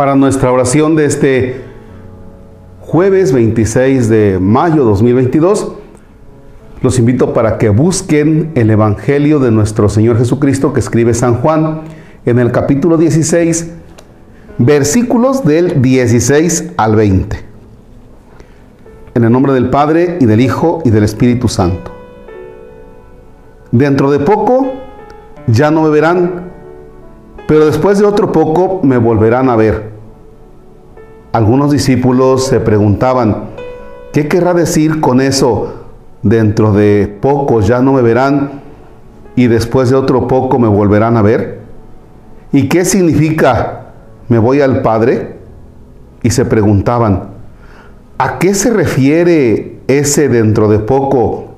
Para nuestra oración de este jueves 26 de mayo 2022, los invito para que busquen el Evangelio de nuestro Señor Jesucristo que escribe San Juan en el capítulo 16, versículos del 16 al 20. En el nombre del Padre y del Hijo y del Espíritu Santo. Dentro de poco ya no me verán, pero después de otro poco me volverán a ver. Algunos discípulos se preguntaban, ¿qué querrá decir con eso? Dentro de poco ya no me verán y después de otro poco me volverán a ver. ¿Y qué significa me voy al Padre? Y se preguntaban, ¿a qué se refiere ese dentro de poco?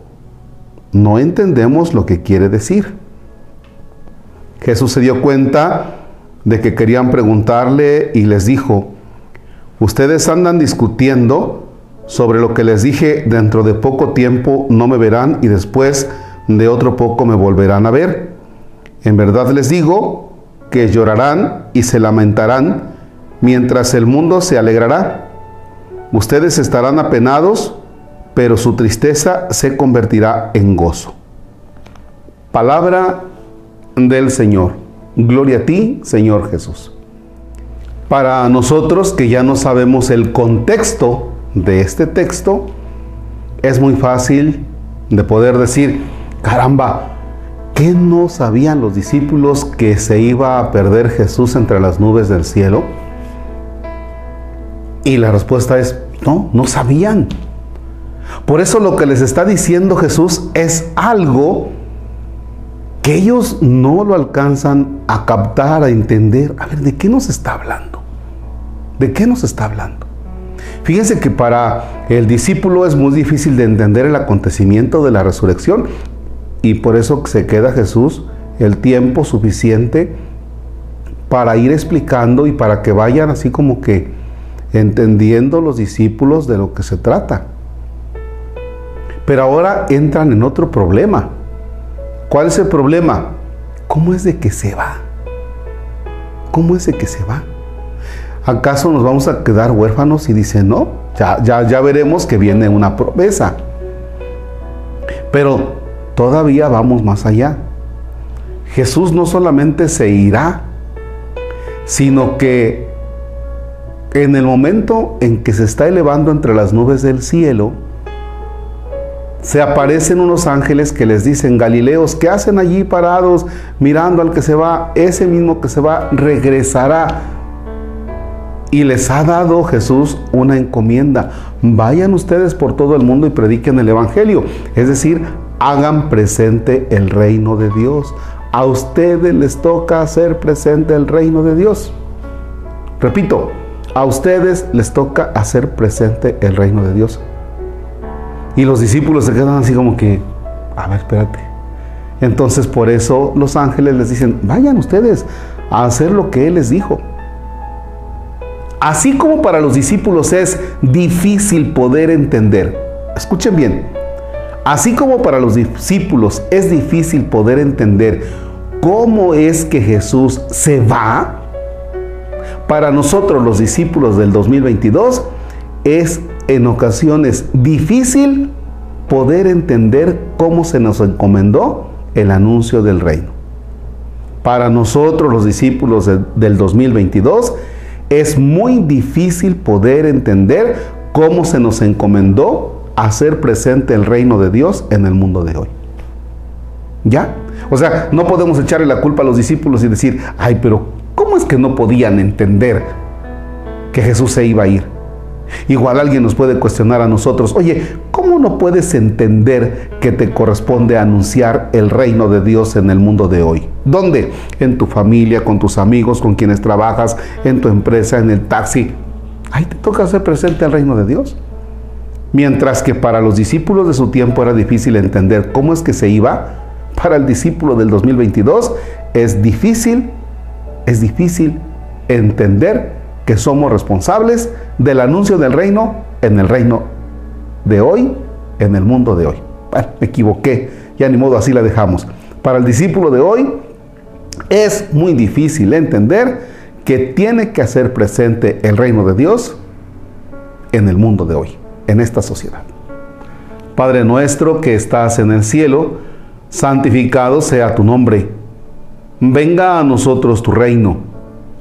No entendemos lo que quiere decir. Jesús se dio cuenta de que querían preguntarle y les dijo, ustedes andan discutiendo sobre lo que les dije, dentro de poco tiempo no me verán y después de otro poco me volverán a ver. En verdad les digo que llorarán y se lamentarán, mientras el mundo se alegrará. Ustedes estarán apenados, pero su tristeza se convertirá en gozo. Palabra del Señor. Gloria a ti, Señor Jesús. Para nosotros que ya no sabemos el contexto de este texto, es muy fácil de poder decir, caramba, ¿Qué no sabían los discípulos que se iba a perder Jesús entre las nubes del cielo? Y la respuesta es, no, no sabían. Por eso lo que les está diciendo Jesús es algo que ellos no lo alcanzan a captar, a entender. A ver, ¿de qué nos está hablando? ¿De qué nos está hablando? Fíjense que para el discípulo es muy difícil de entender el acontecimiento de la resurrección y por eso se queda Jesús el tiempo suficiente para ir explicando y para que vayan así como que entendiendo los discípulos de lo que se trata. Pero ahora entran en otro problema. ¿Cuál es el problema? ¿Cómo es de que se va? ¿Cómo es de que se va? ¿Acaso nos vamos a quedar huérfanos? Y dice, no, ya, ya, ya veremos que viene una promesa. Pero todavía vamos más allá. Jesús no solamente se irá, sino que en el momento en que se está elevando entre las nubes del cielo, se aparecen unos ángeles que les dicen, Galileos, ¿qué hacen allí parados mirando al que se va? Ese mismo que se va regresará. Y les ha dado Jesús una encomienda. Vayan ustedes por todo el mundo y prediquen el Evangelio. Es decir, hagan presente el reino de Dios. A ustedes les toca hacer presente el reino de Dios. Repito, a ustedes les toca hacer presente el reino de Dios. Y los discípulos se quedan así como que, a ver, espérate. Entonces por eso los ángeles les dicen, vayan ustedes a hacer lo que Él les dijo. Así como para los discípulos es difícil poder entender, escuchen bien, Así como para los discípulos es difícil poder entender cómo es que Jesús se va, para nosotros los discípulos del 2022 es en ocasiones difícil poder entender cómo se nos encomendó el anuncio del reino. Para nosotros los discípulos del 2022 es muy difícil poder entender cómo se nos encomendó hacer presente el reino de Dios en el mundo de hoy. ¿Ya? O sea, no podemos echarle la culpa a los discípulos y decir, ay, pero ¿cómo es que no podían entender que Jesús se iba a ir? Igual alguien nos puede cuestionar a nosotros, oye, ¿cómo no puedes entender que te corresponde anunciar el reino de Dios en el mundo de hoy? ¿Dónde? En tu familia, con tus amigos, con quienes trabajas, en tu empresa, en el taxi. Ahí te toca hacer presente el reino de Dios. Mientras que para los discípulos de su tiempo era difícil entender cómo es que se iba, para el discípulo del 2022 es difícil, es difícil entender que somos responsables del anuncio del reino en el reino de hoy, en el mundo de hoy. Bueno, me equivoqué, ya ni modo así la dejamos. Para el discípulo de hoy es muy difícil entender que tiene que hacer presente el reino de Dios en el mundo de hoy, en esta sociedad. Padre nuestro que estás en el cielo, santificado sea tu nombre. Venga a nosotros tu reino.